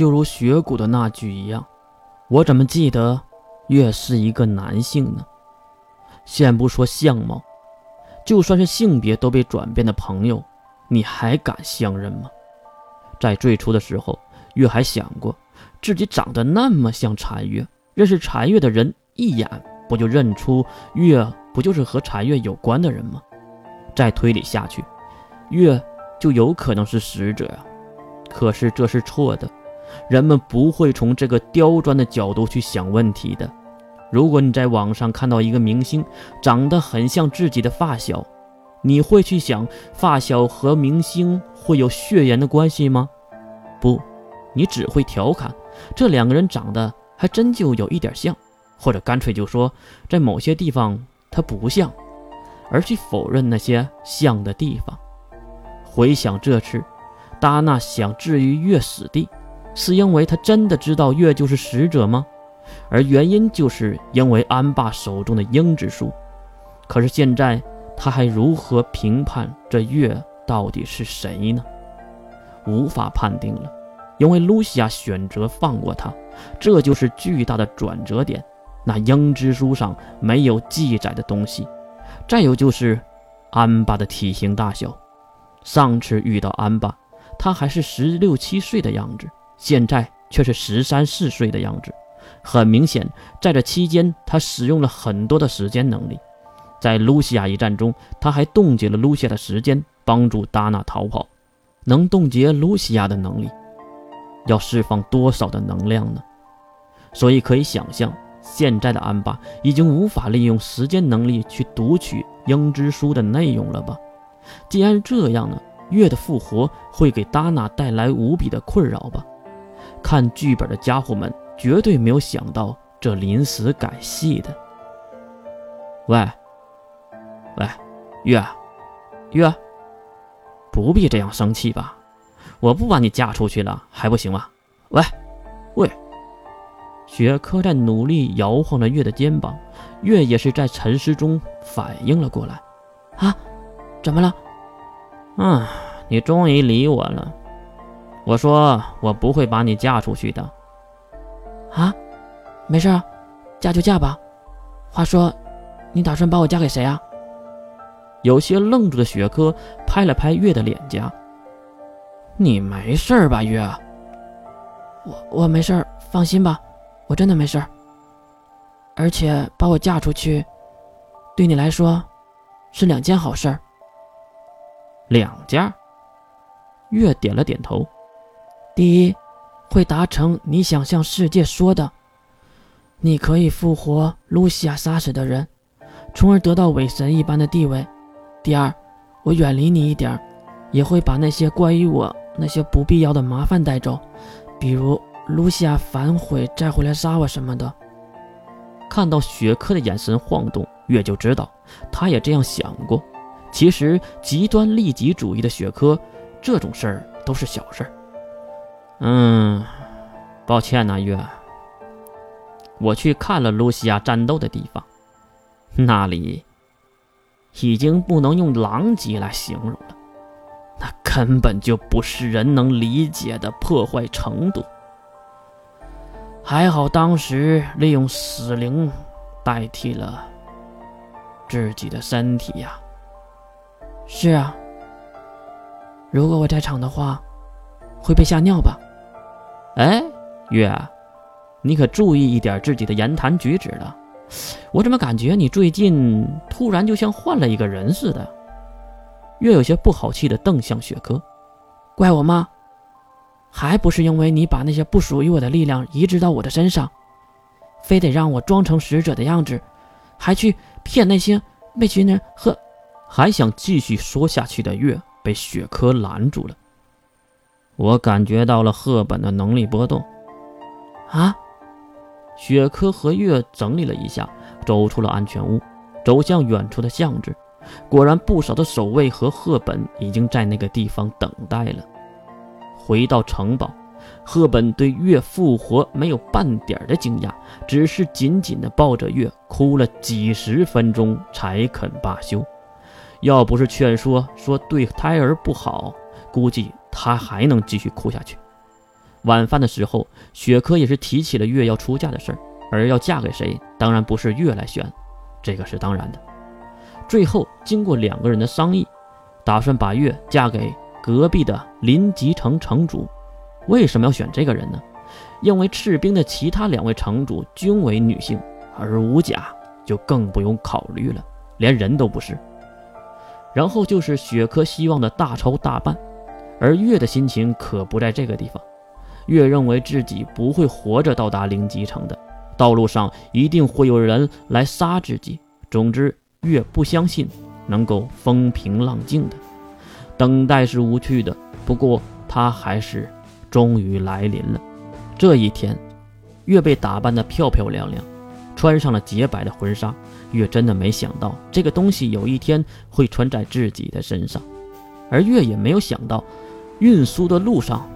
就如雪谷的那句一样，我怎么记得月是一个男性呢？先不说相貌，就算是性别都被转变的朋友，你还敢相认吗？在最初的时候，月还想过自己长得那么像禅月，认识禅月的人一眼不就认出月不就是和禅月有关的人吗？再推理下去，月就有可能是使者呀。可是这是错的，人们不会从这个刁钻的角度去想问题的。如果你在网上看到一个明星长得很像自己的发小，你会去想发小和明星会有血缘的关系吗？不，你只会调侃这两个人长得还真就有一点像，或者干脆就说在某些地方他不像，而去否认那些像的地方。回想这次。达娜想置于月死地，是因为他真的知道月就是使者吗？而原因就是因为安霸手中的鹰之书。可是现在他还如何评判这月到底是谁呢？无法判定了，因为露西亚选择放过他，这就是巨大的转折点。那鹰之书上没有记载的东西，再有就是安巴的体型大小。上次遇到安巴。他还是十六七岁的样子，现在却是十三四岁的样子。很明显，在这期间，他使用了很多的时间能力。在露西亚一战中，他还冻结了露西亚的时间，帮助达娜逃跑。能冻结露西亚的能力，要释放多少的能量呢？所以可以想象，现在的安巴已经无法利用时间能力去读取鹰之书的内容了吧？既然这样呢？月的复活会给达娜带来无比的困扰吧？看剧本的家伙们绝对没有想到这临时改戏的。喂，喂，月，月，不必这样生气吧？我不把你嫁出去了还不行吗？喂，喂，雪珂在努力摇晃着月的肩膀，月也是在沉思中反应了过来。啊，怎么了？嗯，你终于理我了。我说我不会把你嫁出去的。啊，没事，嫁就嫁吧。话说，你打算把我嫁给谁啊？有些愣住的雪珂拍了拍月的脸颊。你没事吧，月？我我没事，放心吧，我真的没事。而且把我嫁出去，对你来说，是两件好事儿。两件。月点了点头。第一，会达成你想向世界说的，你可以复活露西亚杀死的人，从而得到伪神一般的地位。第二，我远离你一点，也会把那些关于我那些不必要的麻烦带走，比如露西亚反悔再回来杀我什么的。看到雪珂的眼神晃动，月就知道他也这样想过。其实，极端利己主义的雪珂，这种事儿都是小事儿。嗯，抱歉呐，月。我去看了露西亚战斗的地方，那里已经不能用狼藉来形容了，那根本就不是人能理解的破坏程度。还好当时利用死灵代替了自己的身体呀。是啊，如果我在场的话，会被吓尿吧？哎，月，你可注意一点自己的言谈举止了。我怎么感觉你最近突然就像换了一个人似的？月有些不好气的瞪向雪珂，怪我吗？还不是因为你把那些不属于我的力量移植到我的身上，非得让我装成使者的样子，还去骗那些那群人和。还想继续说下去的月被雪珂拦住了。我感觉到了赫本的能力波动。啊！雪珂和月整理了一下，走出了安全屋，走向远处的巷子。果然，不少的守卫和赫本已经在那个地方等待了。回到城堡，赫本对月复活没有半点的惊讶，只是紧紧地抱着月，哭了几十分钟才肯罢休。要不是劝说说对胎儿不好，估计他还能继续哭下去。晚饭的时候，雪珂也是提起了月要出嫁的事儿，而要嫁给谁，当然不是月来选，这个是当然的。最后，经过两个人的商议，打算把月嫁给隔壁的临吉城城主。为什么要选这个人呢？因为赤兵的其他两位城主均为女性，而吴甲就更不用考虑了，连人都不是。然后就是雪珂希望的大仇大办，而月的心情可不在这个地方。月认为自己不会活着到达灵吉城的，道路上一定会有人来杀自己。总之，月不相信能够风平浪静的，等待是无趣的。不过，他还是终于来临了。这一天，月被打扮得漂漂亮亮，穿上了洁白的婚纱。月真的没想到这个东西有一天会穿在自己的身上，而月也没有想到，运输的路上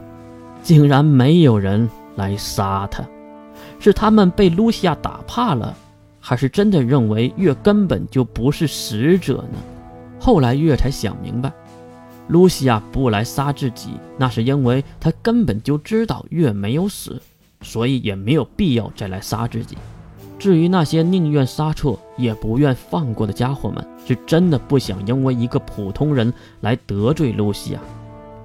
竟然没有人来杀他。是他们被露西亚打怕了，还是真的认为月根本就不是使者呢？后来月才想明白，露西亚不来杀自己，那是因为他根本就知道月没有死，所以也没有必要再来杀自己。至于那些宁愿杀错也不愿放过的家伙们，是真的不想因为一个普通人来得罪露西亚。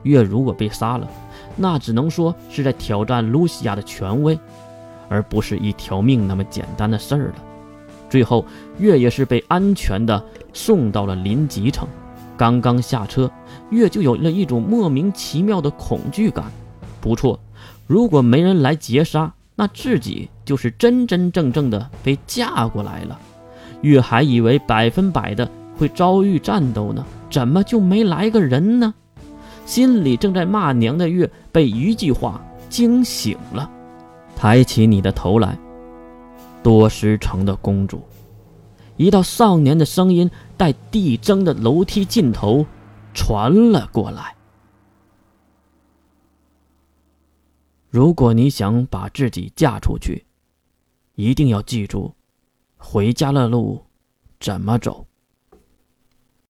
月如果被杀了，那只能说是在挑战露西亚的权威，而不是一条命那么简单的事儿了。最后，月也是被安全的送到了临吉城。刚刚下车，月就有了一种莫名其妙的恐惧感。不错，如果没人来劫杀，那自己就是真真正正的被嫁过来了。月还以为百分百的会遭遇战斗呢，怎么就没来个人呢？心里正在骂娘的月被一句话惊醒了，抬起你的头来，多时城的公主。一道少年的声音在递增的楼梯尽头传了过来。如果你想把自己嫁出去，一定要记住，回家的路怎么走。